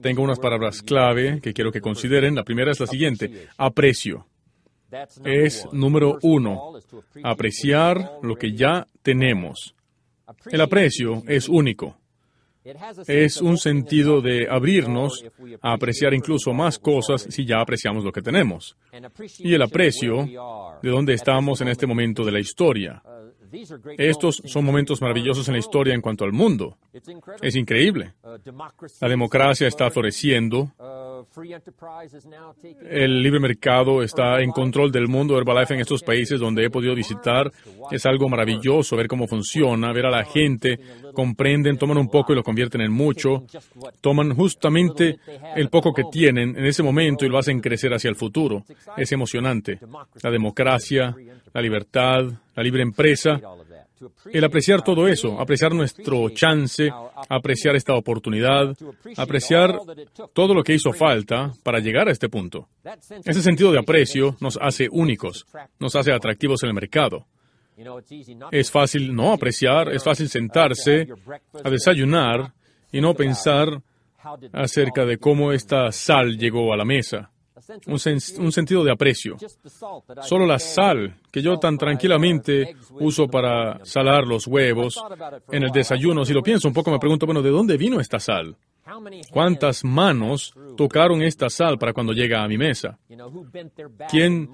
Tengo unas palabras clave que quiero que consideren. La primera es la siguiente, aprecio. Es número uno, apreciar lo que ya tenemos. El aprecio es único. Es un sentido de abrirnos a apreciar incluso más cosas si ya apreciamos lo que tenemos. Y el aprecio de dónde estamos en este momento de la historia. Estos son momentos maravillosos en la historia en cuanto al mundo. Es increíble. La democracia está floreciendo. El libre mercado está en control del mundo Herbalife en estos países donde he podido visitar. Es algo maravilloso ver cómo funciona, ver a la gente, comprenden, toman un poco y lo convierten en mucho. Toman justamente el poco que tienen en ese momento y lo hacen crecer hacia el futuro. Es emocionante. La democracia, la libertad, la libre empresa, el apreciar todo eso, apreciar nuestro chance, apreciar esta oportunidad, apreciar todo lo que hizo falta para llegar a este punto. Ese sentido de aprecio nos hace únicos, nos hace atractivos en el mercado. Es fácil no apreciar, es fácil sentarse a desayunar y no pensar acerca de cómo esta sal llegó a la mesa un, sentido de aprecio. Solo la sal que yo tan tranquilamente uso para salar los huevos en el desayuno, si lo pienso un poco me pregunto, bueno, ¿de dónde vino esta sal? ¿Cuántas manos tocaron esta sal para cuando llega a mi mesa? ¿Quién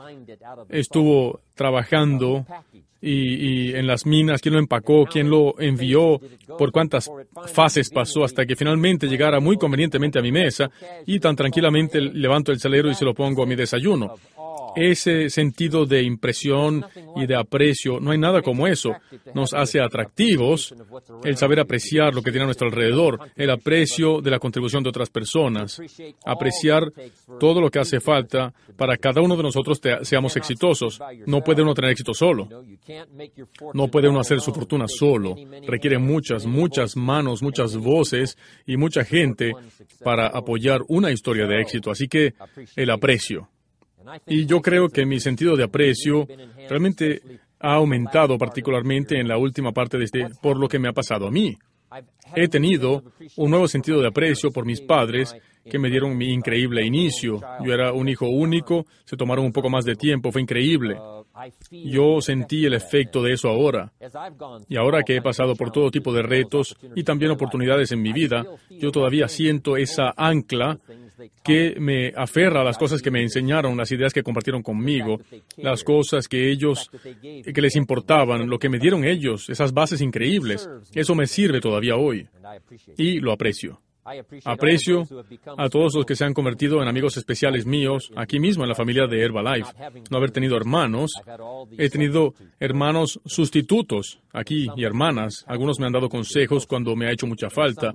estuvo trabajando y, en las minas, quién lo empacó, quién lo envió, por cuántas fases pasó hasta que finalmente llegara muy convenientemente a mi mesa y tan tranquilamente levanto el salero y se lo pongo a mi desayuno ese sentido de impresión y de aprecio, no hay nada como eso. Nos hace atractivos el saber apreciar lo que tiene a nuestro alrededor, el aprecio de la contribución de otras personas, apreciar todo lo que hace falta para cada uno de nosotros seamos exitosos. No puede uno tener éxito solo. No puede uno hacer su fortuna solo. Requiere muchas, muchas manos, muchas voces y mucha gente para apoyar una historia de éxito. Así que el aprecio. Y yo creo que mi sentido de aprecio realmente ha aumentado particularmente en la última parte de este, por lo que me ha pasado a mí. He tenido un nuevo sentido de aprecio por mis padres que me dieron mi increíble inicio. Yo era un hijo único, se tomaron un poco más de tiempo, fue increíble. Yo sentí el efecto de eso ahora. Y ahora que he pasado por todo tipo de retos y también oportunidades en mi vida, yo todavía siento esa ancla que me aferra a las cosas que me enseñaron, las ideas que compartieron conmigo, las cosas que ellos, que les importaban, lo que me dieron ellos, esas bases increíbles. Eso me sirve todavía hoy y lo aprecio. Aprecio a todos los que se han convertido en amigos especiales míos, aquí mismo en la familia de Herbalife. No haber tenido hermanos, he tenido hermanos sustitutos aquí y hermanas. Algunos me han dado consejos cuando me ha hecho mucha falta.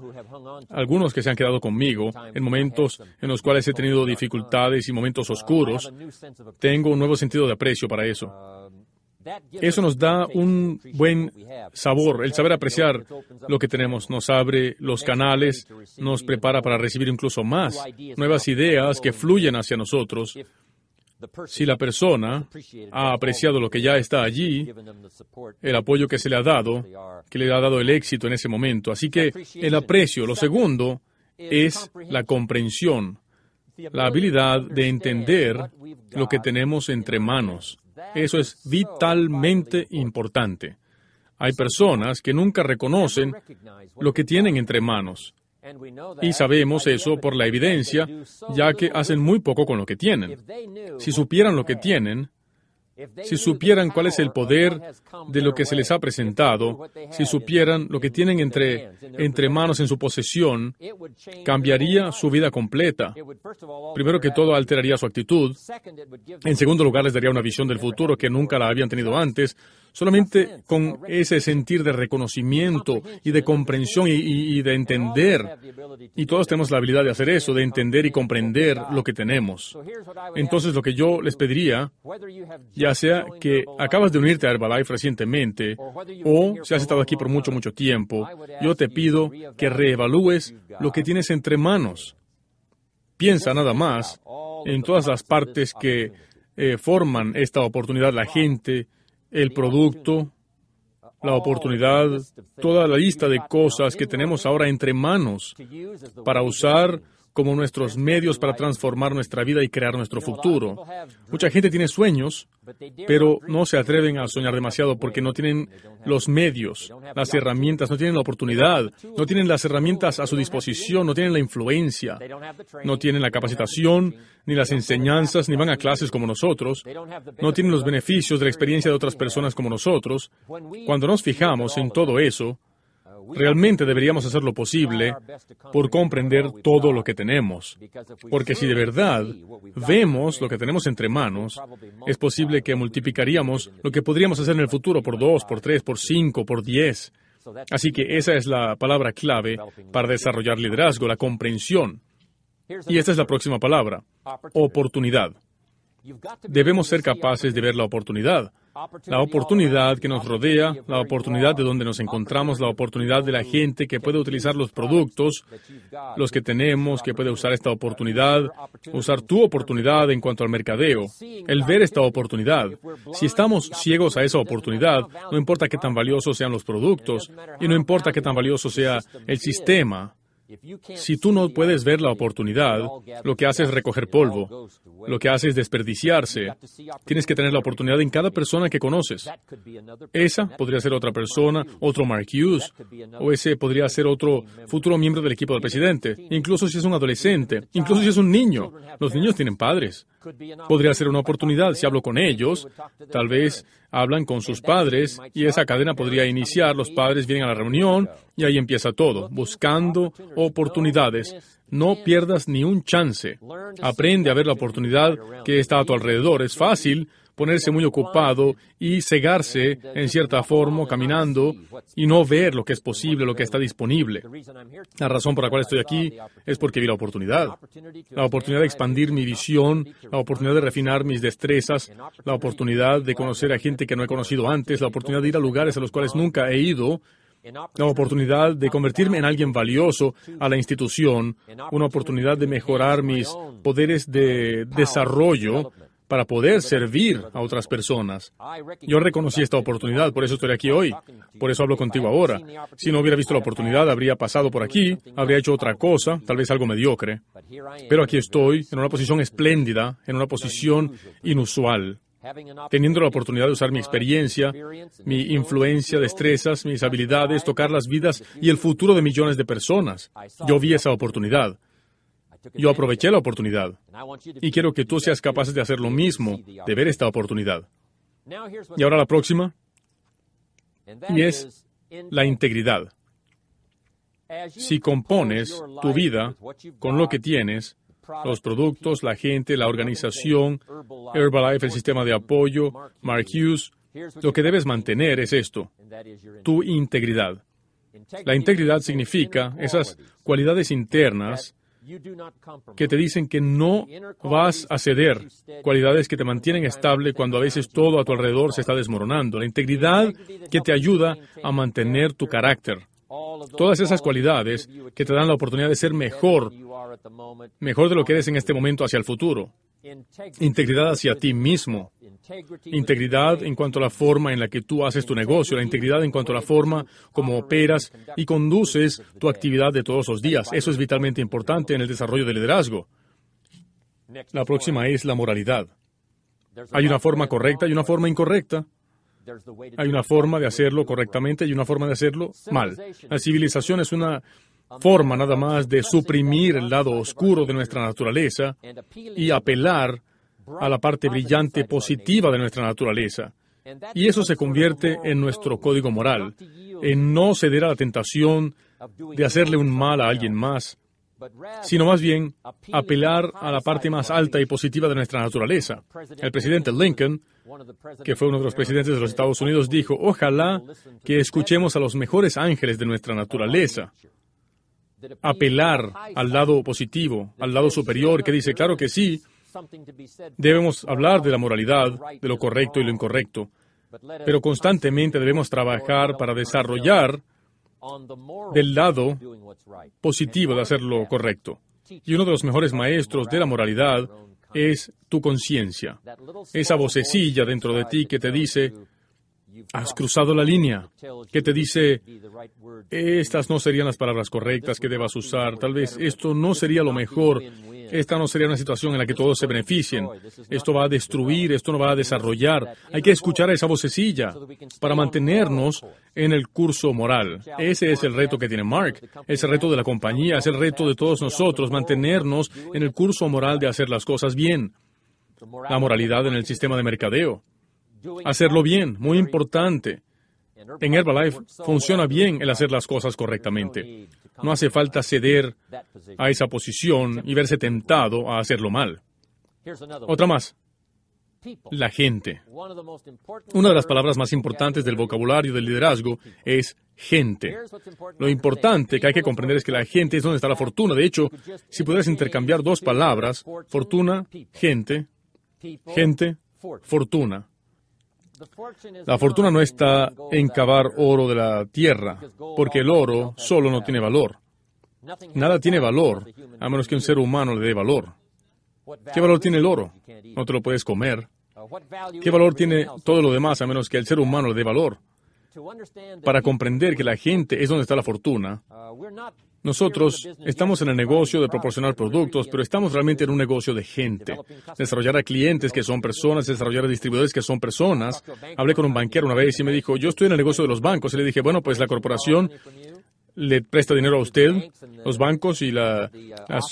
Algunos que se han quedado conmigo en momentos en los cuales he tenido dificultades y momentos oscuros. Tengo un nuevo sentido de aprecio para eso. Eso nos da un buen sabor, el saber apreciar lo que tenemos, nos abre los canales, nos prepara para recibir incluso más, nuevas ideas que fluyen hacia nosotros. Si la persona ha apreciado lo que ya está allí, el apoyo que se le ha dado, que le ha dado el éxito en ese momento. Así que el aprecio, lo segundo, es la comprensión, la habilidad de entender lo que tenemos entre manos. Eso es vitalmente importante. Hay personas que nunca reconocen lo que tienen entre manos. Y sabemos eso por la evidencia, ya que hacen muy poco con lo que tienen. Si supieran lo que tienen, si supieran cuál es el poder de lo que se les ha presentado, si supieran lo que tienen entre, entre manos en su posesión, cambiaría su vida completa. Primero que todo, alteraría su actitud. En segundo lugar, les daría una visión del futuro que nunca la habían tenido antes. Solamente con ese sentir de reconocimiento y de comprensión y, de entender. Y todos tenemos la habilidad de hacer eso, de entender y comprender lo que tenemos. Entonces, lo que yo les pediría, ya sea que acabas de unirte a Herbalife recientemente o si has estado aquí por mucho, mucho tiempo, yo te pido que reevalúes lo que tienes entre manos. Piensa nada más en todas las partes que eh, forman esta oportunidad, la gente, el producto, la oportunidad, toda la lista de cosas que tenemos ahora entre manos para usar como nuestros medios para transformar nuestra vida y crear nuestro futuro. Mucha gente tiene sueños, pero no se atreven a soñar demasiado porque no tienen los medios, las herramientas, no tienen la oportunidad, no tienen las herramientas a su disposición, no tienen la influencia, no tienen la capacitación, ni las enseñanzas, ni van a clases como nosotros, no tienen los beneficios de la experiencia de otras personas como nosotros. Cuando nos fijamos en todo eso, Realmente deberíamos hacer lo posible por comprender todo lo que tenemos, porque si de verdad vemos lo que tenemos entre manos, es posible que multiplicaríamos lo que podríamos hacer en el futuro por dos, por tres, por cinco, por diez. Así que esa es la palabra clave para desarrollar liderazgo, la comprensión. Y esta es la próxima palabra, oportunidad. Debemos ser capaces de ver la oportunidad la oportunidad que nos rodea, la oportunidad de donde nos encontramos, la oportunidad de la gente que puede utilizar los productos, los que tenemos, que puede usar esta oportunidad, usar tu oportunidad en cuanto al mercadeo, el ver esta oportunidad. Si estamos ciegos a esa oportunidad, no importa qué tan valiosos sean los productos y no importa qué tan valioso sea el sistema, si tú no puedes ver la oportunidad, lo que hace es recoger polvo, lo que hace es desperdiciarse. Tienes que tener la oportunidad en cada persona que conoces. Esa podría ser otra persona, otro Mark Hughes, o ese podría ser otro futuro miembro del equipo del presidente, incluso si es un adolescente, incluso si es un niño. Los niños tienen padres. Podría ser una oportunidad si hablo con ellos. Tal vez hablan con sus padres y esa cadena podría iniciar. Los padres vienen a la reunión y ahí empieza todo, buscando oportunidades. No pierdas ni un chance. Aprende a ver la oportunidad que está a tu alrededor. Es fácil ponerse muy ocupado y cegarse en cierta forma caminando y no ver lo que es posible, lo que está disponible. La razón por la cual estoy aquí es porque vi la oportunidad. La oportunidad de expandir mi visión, la oportunidad de refinar mis destrezas, la oportunidad de conocer a gente que no he conocido antes, la oportunidad de ir a lugares a los cuales nunca he ido, la oportunidad de convertirme en alguien valioso a la institución, una oportunidad de mejorar mis poderes de desarrollo para poder servir a otras personas. Yo reconocí esta oportunidad, por eso estoy aquí hoy, por eso hablo contigo ahora. Si no hubiera visto la oportunidad, habría pasado por aquí, habría hecho otra cosa, tal vez algo mediocre. Pero aquí estoy, en una posición espléndida, en una posición inusual teniendo la oportunidad de usar mi experiencia, mi influencia, destrezas, mis habilidades, tocar las vidas y el futuro de millones de personas. Yo vi esa oportunidad. Yo aproveché la oportunidad y quiero que tú seas capaz de hacer lo mismo, de ver esta oportunidad. Y ahora la próxima, y es la integridad. Si compones tu vida con lo que tienes, los productos, la gente, la organización, Herbalife, el sistema de apoyo, Mark Hughes, lo que debes mantener es esto, tu integridad. La integridad significa esas cualidades internas que te dicen que no vas a ceder, cualidades que te mantienen estable cuando a veces todo a tu alrededor se está desmoronando, la integridad que te ayuda a mantener tu carácter. Todas esas cualidades que te dan la oportunidad de ser mejor, mejor de lo que eres en este momento hacia el futuro. Integridad hacia ti mismo. Integridad en cuanto a la forma en la que tú haces tu negocio, la integridad en cuanto a la forma como operas y conduces tu actividad de todos los días. Eso es vitalmente importante en el desarrollo del liderazgo. La próxima es la moralidad. Hay una forma correcta y una forma incorrecta. Hay una forma de hacerlo correctamente y una forma de hacerlo mal. La civilización es una forma nada más de suprimir el lado oscuro de nuestra naturaleza y apelar a la parte brillante positiva de nuestra naturaleza. Y eso se convierte en nuestro código moral, en no ceder a la tentación de hacerle un mal a alguien más, sino más bien apelar a la parte más alta y positiva de nuestra naturaleza. El presidente Lincoln, que fue uno de los presidentes de los Estados Unidos, dijo, ojalá que escuchemos a los mejores ángeles de nuestra naturaleza. Apelar al lado positivo, al lado superior, que dice, claro que sí, debemos hablar de la moralidad, de lo correcto y lo incorrecto, pero constantemente debemos trabajar para desarrollar del lado positivo de hacer lo correcto. Y uno de los mejores maestros de la moralidad es tu conciencia, esa vocecilla dentro de ti que te dice, has cruzado la línea, que te dice, estas no serían las palabras correctas que debas usar, tal vez esto no sería lo mejor, esta no sería una situación en la que todos se beneficien, esto va a destruir, esto no va a desarrollar. Hay que escuchar a esa vocecilla para mantenernos en el curso moral. Ese es el reto que tiene Mark, es el reto de la compañía, es el reto de todos nosotros, mantenernos en el curso moral de hacer las cosas bien. La moralidad en el sistema de mercadeo. Hacerlo bien, muy importante. En Herbalife funciona bien el hacer las cosas correctamente. No hace falta ceder a esa posición y verse tentado a hacerlo mal. Otra más. La gente. Una de las palabras más importantes del vocabulario del liderazgo es gente. Lo importante que hay que comprender es que la gente es donde está la fortuna. De hecho, si pudieras intercambiar dos palabras, fortuna, gente, gente, fortuna. La fortuna no está en cavar oro de la tierra, porque el oro solo no tiene valor. Nada tiene valor a menos que un ser humano le dé valor. ¿Qué valor tiene el oro? No te lo puedes comer. ¿Qué valor tiene todo lo demás a menos que el ser humano le dé valor? Para comprender que la gente es donde está la fortuna, nosotros estamos en el negocio de proporcionar productos, pero estamos realmente en un negocio de gente. Desarrollar a clientes que son personas, desarrollar a distribuidores que son personas. Hablé con un banquero una vez y me dijo, yo estoy en el negocio de los bancos. Y le dije, bueno, pues la corporación le presta dinero a usted, los bancos y las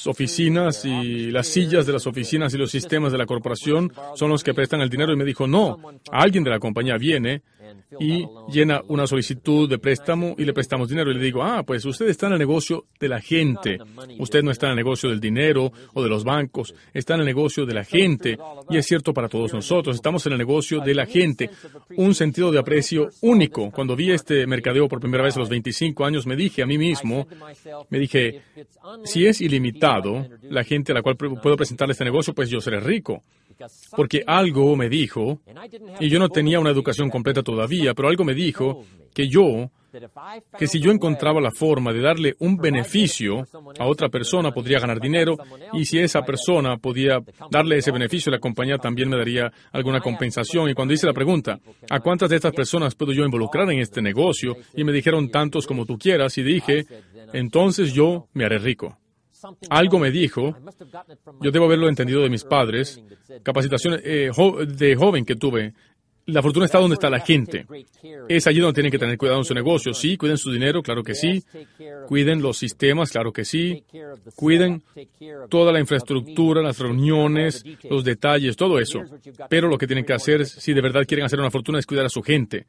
oficinas y las sillas de las oficinas y los sistemas de la corporación son los que prestan el dinero. Y me dijo, no, alguien de la compañía viene y llena una solicitud de préstamo y le prestamos dinero. Y le digo, ah, pues usted está en el negocio de la gente. Usted no está en el negocio del dinero o de los bancos, está en el negocio de la gente. Y es cierto para todos nosotros, estamos en el negocio de la gente. Un sentido de aprecio único. Cuando vi este mercadeo por primera vez a los 25 años, me dije a mí mismo, me dije, si es ilimitado la gente a la cual puedo presentarle este negocio, pues yo seré rico porque algo me dijo, y yo no tenía una educación completa todavía, pero algo me dijo que yo, que si yo encontraba la forma de darle un beneficio a otra persona, podría ganar dinero, y si esa persona podía darle ese beneficio, la compañía también me daría alguna compensación. Y cuando hice la pregunta, ¿a cuántas de estas personas puedo yo involucrar en este negocio? Y me dijeron tantos como tú quieras, y dije, entonces yo me haré rico. Algo me dijo, yo debo haberlo entendido de mis padres, capacitaciones eh, de joven que tuve. La fortuna está donde está la gente. Es allí donde tienen que tener cuidado en su negocio. Sí, cuiden su dinero, claro que sí. Cuiden los sistemas, claro que sí. Cuiden toda la infraestructura, las reuniones, los detalles, todo eso. Pero lo que tienen que hacer, si de verdad quieren hacer una fortuna, es cuidar a su gente.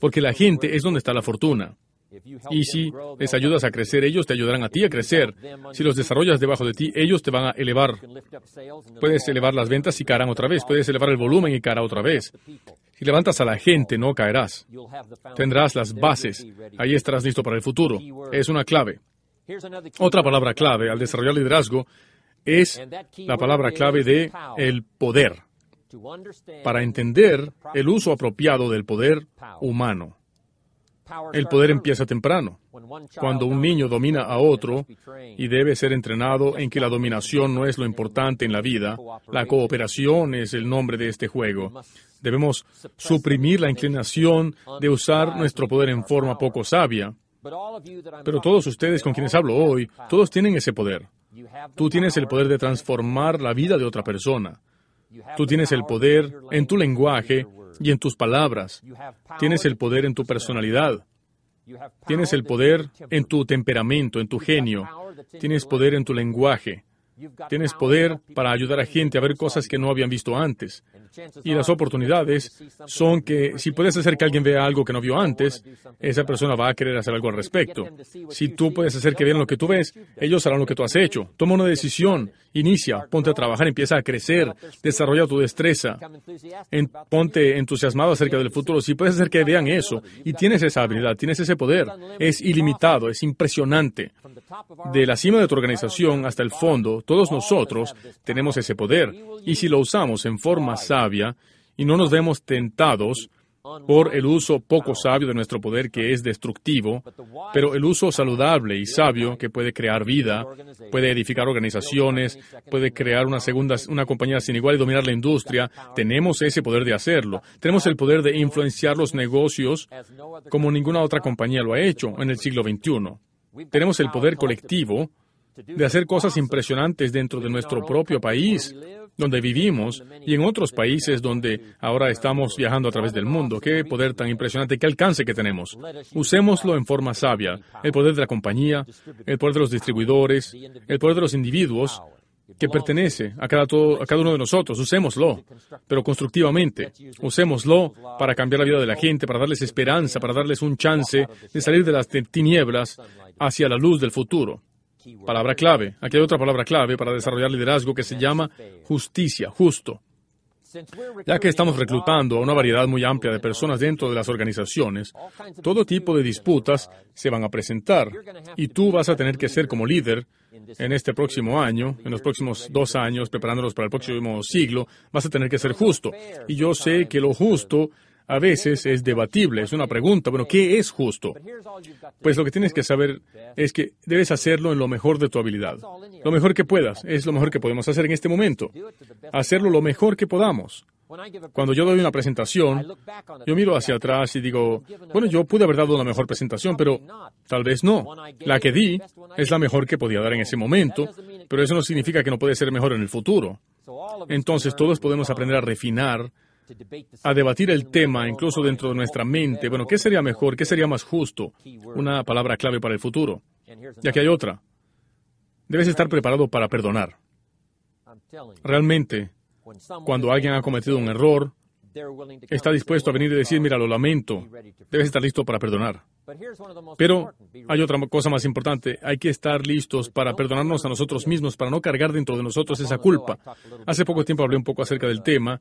Porque la gente es donde está la fortuna. Y si les ayudas a crecer, ellos te ayudarán a ti a crecer. Si los desarrollas debajo de ti, ellos te van a elevar. Puedes elevar las ventas y caerán otra vez. Puedes elevar el volumen y caerá otra vez. Si levantas a la gente, no caerás. Tendrás las bases. Ahí estarás listo para el futuro. Es una clave. Otra palabra clave al desarrollar liderazgo es la palabra clave de el poder. Para entender el uso apropiado del poder humano. El poder empieza temprano, cuando un niño domina a otro y debe ser entrenado en que la dominación no es lo importante en la vida, la cooperación es el nombre de este juego. Debemos suprimir la inclinación de usar nuestro poder en forma poco sabia. Pero todos ustedes con quienes hablo hoy, todos tienen ese poder. Tú tienes el poder de transformar la vida de otra persona. Tú tienes el poder en tu lenguaje y en tus palabras. Tienes el poder en tu personalidad. Tienes el poder en tu temperamento, en tu genio. Tienes poder en tu lenguaje. Tienes poder para ayudar a gente a ver cosas que no habían visto antes. Y las oportunidades son que si puedes hacer que alguien vea algo que no vio antes, esa persona va a querer hacer algo al respecto. Si tú puedes hacer que vean lo que tú ves, ellos harán lo que tú has hecho. Toma una decisión, inicia, ponte a trabajar, empieza a crecer, desarrolla tu destreza, ponte entusiasmado acerca del futuro. Si puedes hacer que vean eso y tienes esa habilidad, tienes ese poder, es ilimitado, es impresionante. De la cima de tu organización hasta el fondo, todos nosotros tenemos ese poder. Y si lo usamos en forma sabia y no nos vemos tentados, por el uso poco sabio de nuestro poder que es destructivo, pero el uso saludable y sabio que puede crear vida, puede edificar organizaciones, puede crear una segunda, una compañía sin igual y dominar la industria. Tenemos ese poder de hacerlo. Tenemos el poder de influenciar los negocios como ninguna otra compañía lo ha hecho en el siglo XXI. Tenemos el poder colectivo de hacer cosas impresionantes dentro de nuestro propio país, donde vivimos, y en otros países donde ahora estamos viajando a través del mundo. Qué poder tan impresionante, qué alcance que tenemos. Usémoslo en forma sabia. El poder de la compañía, el poder de los distribuidores, el poder de los individuos, que pertenece a cada, uno de nosotros. Usémoslo, pero constructivamente. Usémoslo para cambiar la vida de la gente, para darles esperanza, para darles un chance de salir de las tinieblas hacia la luz del futuro. Palabra clave. Aquí hay otra palabra clave para desarrollar liderazgo que se llama justicia, justo. Ya que estamos reclutando a una variedad muy amplia de personas dentro de las organizaciones, todo tipo de disputas se van a presentar. Y tú vas a tener que ser como líder en este próximo año, en los próximos dos años, preparándolos para el próximo siglo, vas a tener que ser justo. Y yo sé que lo justo a veces es debatible, es una pregunta, bueno, ¿qué es justo? Pues lo que tienes que saber es que debes hacerlo en lo mejor de tu habilidad. Lo mejor que puedas, es lo mejor que podemos hacer en este momento. Hacerlo lo mejor que podamos. Cuando yo doy una presentación, yo miro hacia atrás y digo, bueno, yo pude haber dado una mejor presentación, pero tal vez no. La que di es la mejor que podía dar en ese momento, pero eso no significa que no puede ser mejor en el futuro. Entonces todos podemos aprender a refinar a debatir el tema incluso dentro de nuestra mente. Bueno, ¿qué sería mejor? ¿Qué sería más justo? Una palabra clave para el futuro. Y aquí hay otra. Debes estar preparado para perdonar. Realmente, cuando alguien ha cometido un error, está dispuesto a venir y decir, mira, lo lamento, debes estar listo para perdonar. Pero hay otra cosa más importante, hay que estar listos para perdonarnos a nosotros mismos, para no cargar dentro de nosotros esa culpa. Hace poco tiempo hablé un poco acerca del tema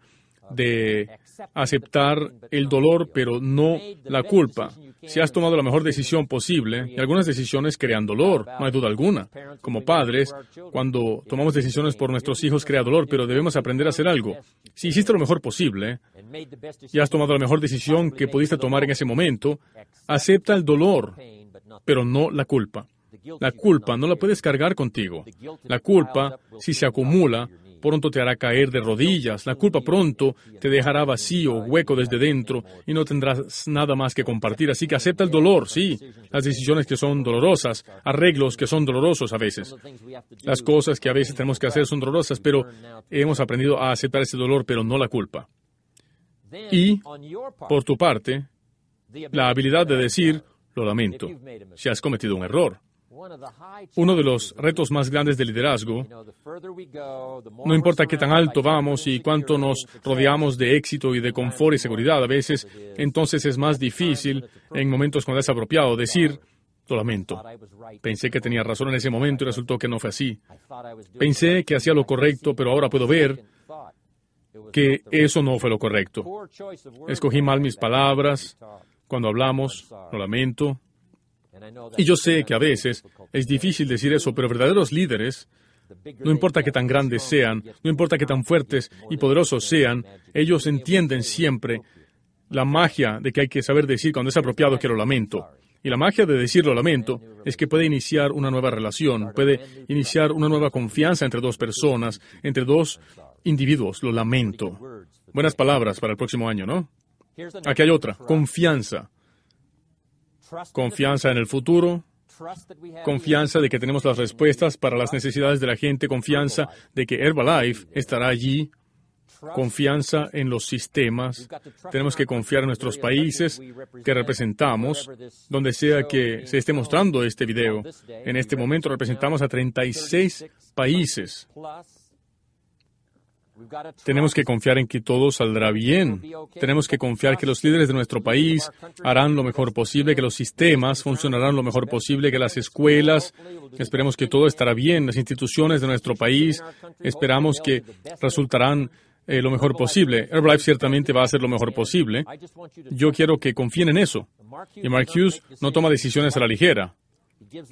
de aceptar el dolor, pero no la culpa. Si has tomado la mejor decisión posible, y algunas decisiones crean dolor, no hay duda alguna. Como padres, cuando tomamos decisiones por nuestros hijos crea dolor, pero debemos aprender a hacer algo. Si hiciste lo mejor posible y has tomado la mejor decisión que pudiste tomar en ese momento, acepta el dolor, pero no la culpa. La culpa no la puedes cargar contigo. La culpa, si se acumula, pronto te hará caer de rodillas, la culpa pronto te dejará vacío, hueco desde dentro y no tendrás nada más que compartir. Así que acepta el dolor, sí, las decisiones que son dolorosas, arreglos que son dolorosos a veces. Las cosas que a veces tenemos que hacer son dolorosas, pero hemos aprendido a aceptar ese dolor, pero no la culpa. Y, por tu parte, la habilidad de decir, lo lamento, si has cometido un error. Uno de los retos más grandes de liderazgo, no importa qué tan alto vamos y cuánto nos rodeamos de éxito y de confort y seguridad, a veces entonces es más difícil en momentos cuando es apropiado decir, lo lamento. Pensé que tenía razón en ese momento y resultó que no fue así. Pensé que hacía lo correcto, pero ahora puedo ver que eso no fue lo correcto. Escogí mal mis palabras cuando hablamos, lo lamento, y yo sé que a veces es difícil decir eso, pero verdaderos líderes, no importa que tan grandes sean, no importa que tan fuertes y poderosos sean, ellos entienden siempre la magia de que hay que saber decir cuando es apropiado que lo lamento. Y la magia de decir lo lamento es que puede iniciar una nueva relación, puede iniciar una nueva confianza entre dos personas, entre dos individuos. Lo lamento. Buenas palabras para el próximo año, ¿no? Aquí hay otra, confianza confianza en el futuro, confianza de que tenemos las respuestas para las necesidades de la gente, confianza de que Herbalife estará allí, confianza en los sistemas. Tenemos que confiar en nuestros países que representamos, donde sea que se esté mostrando este video. En este momento representamos a 36 países. Tenemos que confiar en que todo saldrá bien. Tenemos que confiar que los líderes de nuestro país harán lo mejor posible, que los sistemas funcionarán lo mejor posible, que las escuelas, esperemos que todo estará bien, las instituciones de nuestro país, esperamos que resultarán eh, lo mejor posible. Herbalife ciertamente va a hacer lo mejor posible. Yo quiero que confíen en eso. Y Mark Hughes no toma decisiones a la ligera.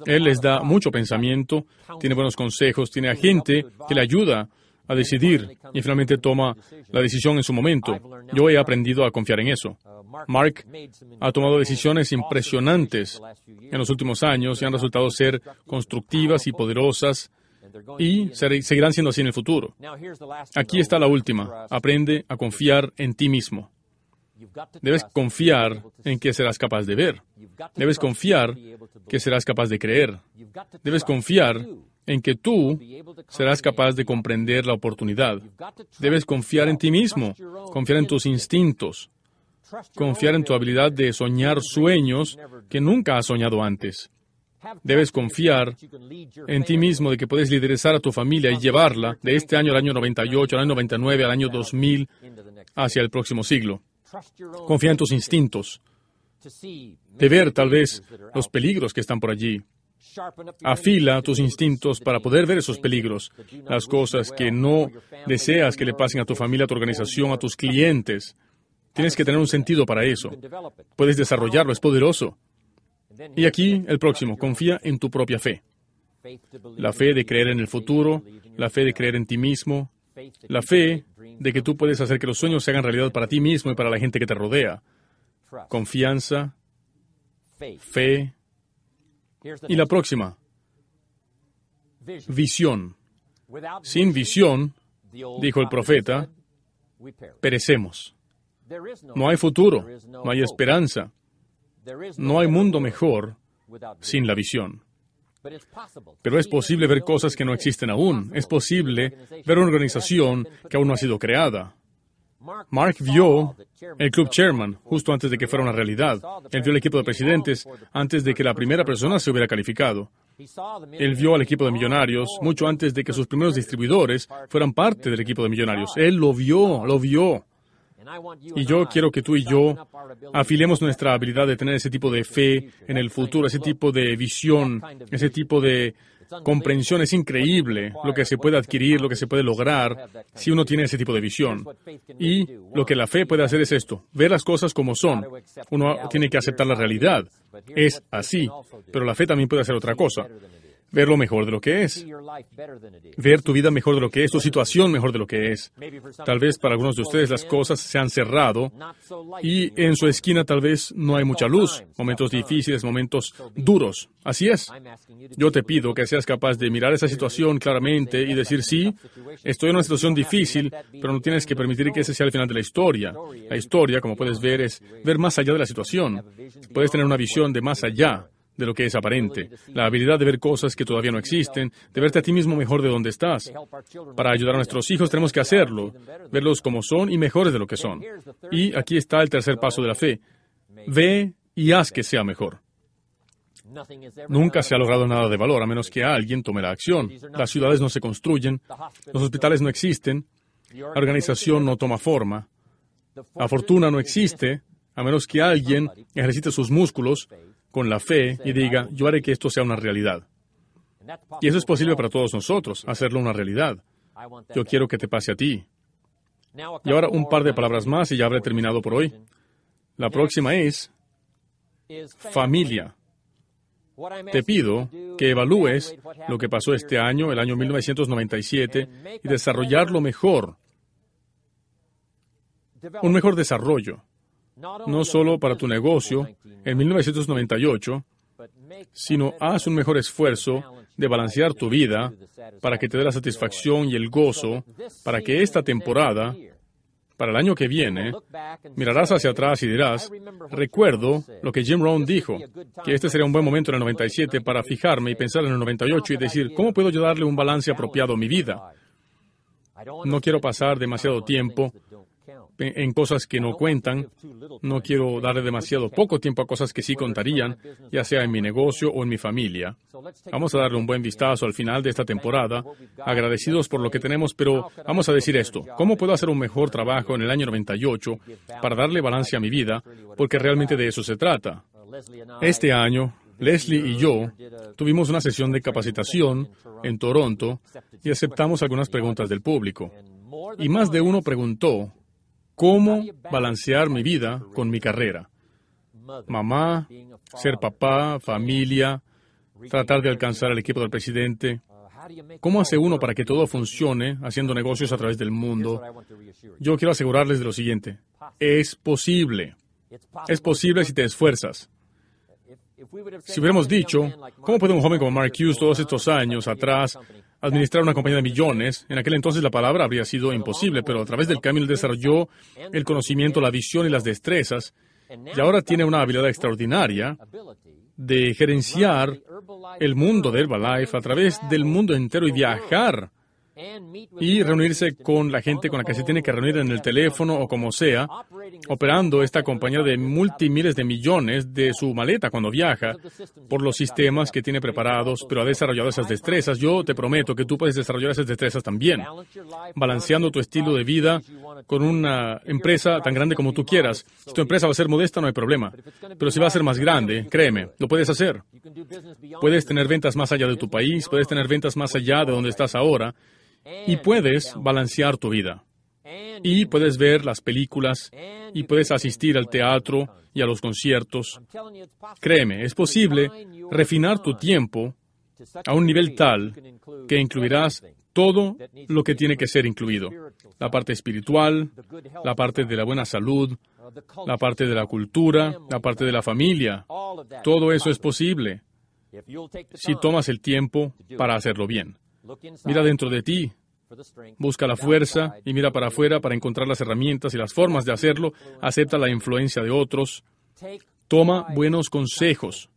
Él les da mucho pensamiento, tiene buenos consejos, tiene a gente que le ayuda a decidir y finalmente toma la decisión en su momento. Yo he aprendido a confiar en eso. Mark ha tomado decisiones impresionantes en los últimos años y han resultado ser constructivas y poderosas y seguirán siendo así en el futuro. Aquí está la última. Aprende a confiar en ti mismo. Debes confiar en que serás capaz de ver. Debes confiar que serás capaz de creer. Debes confiar en que tú serás capaz de comprender la oportunidad. Debes confiar en ti mismo, confiar en tus instintos, confiar en tu habilidad de soñar sueños que nunca has soñado antes. Debes confiar en ti mismo de que puedes liderizar a tu familia y llevarla de este año al año 98, al año 99, al año 2000, hacia el próximo siglo. Confía en tus instintos, de ver tal vez los peligros que están por allí. Afila tus instintos para poder ver esos peligros, las cosas que no deseas que le pasen a tu familia, a tu organización, a tus clientes. Tienes que tener un sentido para eso. Puedes desarrollarlo, es poderoso. Y aquí el próximo, confía en tu propia fe. La fe de creer en el futuro, la fe de creer en ti mismo, la fe de que tú puedes hacer que los sueños se hagan realidad para ti mismo y para la gente que te rodea. Confianza, fe. Y la próxima, visión. Sin visión, dijo el profeta, perecemos. No hay futuro, no hay esperanza, no hay mundo mejor sin la visión. Pero es posible ver cosas que no existen aún. Es posible ver una organización que aún no ha sido creada. Mark vio el Club Chairman justo antes de que fuera una realidad. Él vio el equipo de presidentes antes de que la primera persona se hubiera calificado. Él vio al equipo de millonarios mucho antes de que sus primeros distribuidores fueran parte del equipo de millonarios. Él lo vio, lo vio. Y yo quiero que tú y yo afilemos nuestra habilidad de tener ese tipo de fe en el futuro, ese tipo de visión, ese tipo de comprensión. Es increíble lo que se puede adquirir, lo que se puede lograr si uno tiene ese tipo de visión. Y lo que la fe puede hacer es esto, ver las cosas como son. Uno tiene que aceptar la realidad. Es así. Pero la fe también puede hacer otra cosa ver lo mejor de lo que es, ver tu vida mejor de lo que es, tu situación mejor de lo que es. Tal vez para algunos de ustedes las cosas se han cerrado y en su esquina tal vez no hay mucha luz, momentos difíciles, momentos duros. Así es. Yo te pido que seas capaz de mirar esa situación claramente y decir, sí, estoy en una situación difícil, pero no tienes que permitir que ese sea el final de la historia. La historia, como puedes ver, es ver más allá de la situación. Puedes tener una visión de más allá de lo que es aparente, la habilidad de ver cosas que todavía no existen, de verte a ti mismo mejor de donde estás. Para ayudar a nuestros hijos tenemos que hacerlo, verlos como son y mejores de lo que son. Y aquí está el tercer paso de la fe. Ve y haz que sea mejor. Nunca se ha logrado nada de valor a menos que alguien tome la acción. Las ciudades no se construyen, los hospitales no existen, la organización no toma forma, la fortuna no existe a menos que alguien ejercite sus músculos con la fe y diga, yo haré que esto sea una realidad. Y eso es posible para todos nosotros, hacerlo una realidad. Yo quiero que te pase a ti. Y ahora un par de palabras más y ya habré terminado por hoy. La próxima es familia. Te pido que evalúes lo que pasó este año, el año 1997, y desarrollarlo mejor. Un mejor desarrollo no solo para tu negocio en 1998, sino haz un mejor esfuerzo de balancear tu vida para que te dé la satisfacción y el gozo para que esta temporada, para el año que viene, mirarás hacia atrás y dirás, recuerdo lo que Jim Rohn dijo, que este sería un buen momento en el 97 para fijarme y pensar en el 98 y decir, ¿cómo puedo yo darle un balance apropiado a mi vida? No quiero pasar demasiado tiempo en cosas que no cuentan. No quiero darle demasiado poco tiempo a cosas que sí contarían, ya sea en mi negocio o en mi familia. Vamos a darle un buen vistazo al final de esta temporada, agradecidos por lo que tenemos, pero vamos a decir esto. ¿Cómo puedo hacer un mejor trabajo en el año 98 para darle balance a mi vida? Porque realmente de eso se trata. Este año, Leslie y yo tuvimos una sesión de capacitación en Toronto y aceptamos algunas preguntas del público. Y más de uno preguntó, cómo balancear mi vida con mi carrera. Mamá, ser papá, familia, tratar de alcanzar al equipo del presidente. ¿Cómo hace uno para que todo funcione haciendo negocios a través del mundo? Yo quiero asegurarles de lo siguiente. Es posible. Es posible si te esfuerzas. Si hubiéramos dicho, ¿cómo puede un joven como Mark Hughes todos estos años atrás administrar una compañía de millones? En aquel entonces la palabra habría sido imposible, pero a través del camino desarrolló el conocimiento, la visión y las destrezas, y ahora tiene una habilidad extraordinaria de gerenciar el mundo de Herbalife a través del mundo entero y viajar y reunirse con la gente con la que se tiene que reunir en el teléfono o como sea, operando esta compañía de multimiles de millones de su maleta cuando viaja por los sistemas que tiene preparados, pero ha desarrollado esas destrezas. Yo te prometo que tú puedes desarrollar esas destrezas también, balanceando tu estilo de vida con una empresa tan grande como tú quieras. Si tu empresa va a ser modesta, no hay problema. Pero si va a ser más grande, créeme, lo puedes hacer. Puedes tener ventas más allá de tu país, puedes tener ventas más allá de donde estás ahora y puedes balancear tu vida. Y puedes ver las películas. Y puedes asistir al teatro y a los conciertos. Créeme, es posible refinar tu tiempo a un nivel tal que incluirás todo lo que tiene que ser incluido. La parte espiritual, la parte de la buena salud, la parte de la cultura, la parte de la familia. Todo eso es posible si tomas el tiempo para hacerlo bien. Mira dentro de ti, busca la fuerza y mira para afuera para encontrar las herramientas y las formas de hacerlo. Acepta la influencia de otros. Toma buenos consejos.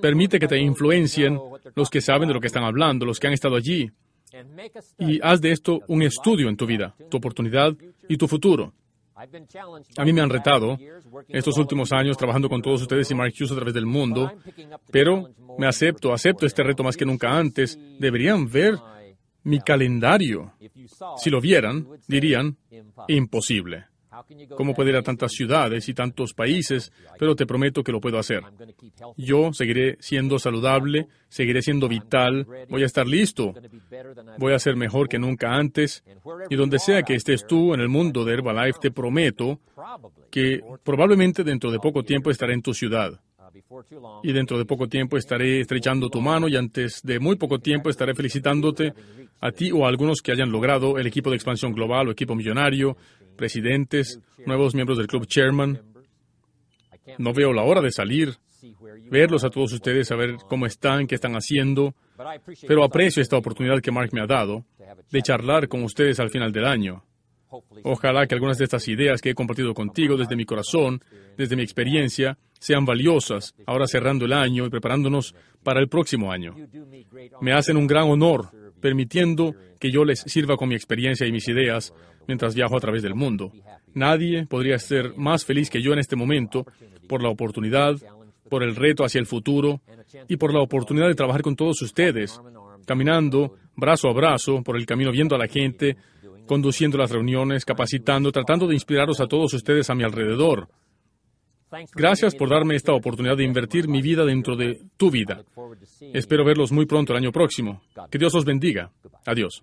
Permite que te influencien los que saben de lo que están hablando, los que han estado allí. Y haz de esto un estudio en tu vida, tu oportunidad y tu futuro. A mí me han retado estos últimos años trabajando con todos ustedes y Mark Hughes a través del mundo, pero me acepto, acepto este reto más que nunca antes. Deberían ver mi calendario. Si lo vieran, dirían, imposible. ¿Cómo puede ir a tantas ciudades y tantos países? Pero te prometo que lo puedo hacer. Yo seguiré siendo saludable, seguiré siendo vital, voy a estar listo, voy a ser mejor que nunca antes. Y donde sea que estés tú en el mundo de Herbalife, te prometo que probablemente dentro de poco tiempo estaré en tu ciudad. Y dentro de poco tiempo estaré estrechando tu mano y antes de muy poco tiempo estaré felicitándote a ti o a algunos que hayan logrado el equipo de expansión global o equipo millonario presidentes, nuevos miembros del club chairman. No veo la hora de salir, verlos a todos ustedes, saber cómo están, qué están haciendo, pero aprecio esta oportunidad que Mark me ha dado de charlar con ustedes al final del año. Ojalá que algunas de estas ideas que he compartido contigo desde mi corazón, desde mi experiencia, sean valiosas ahora cerrando el año y preparándonos para el próximo año. Me hacen un gran honor permitiendo que yo les sirva con mi experiencia y mis ideas mientras viajo a través del mundo. Nadie podría ser más feliz que yo en este momento por la oportunidad, por el reto hacia el futuro y por la oportunidad de trabajar con todos ustedes, caminando brazo a brazo por el camino viendo a la gente, conduciendo las reuniones, capacitando, tratando de inspiraros a todos ustedes a mi alrededor. Gracias por darme esta oportunidad de invertir mi vida dentro de tu vida. Espero verlos muy pronto el año próximo. Que Dios los bendiga. Adiós.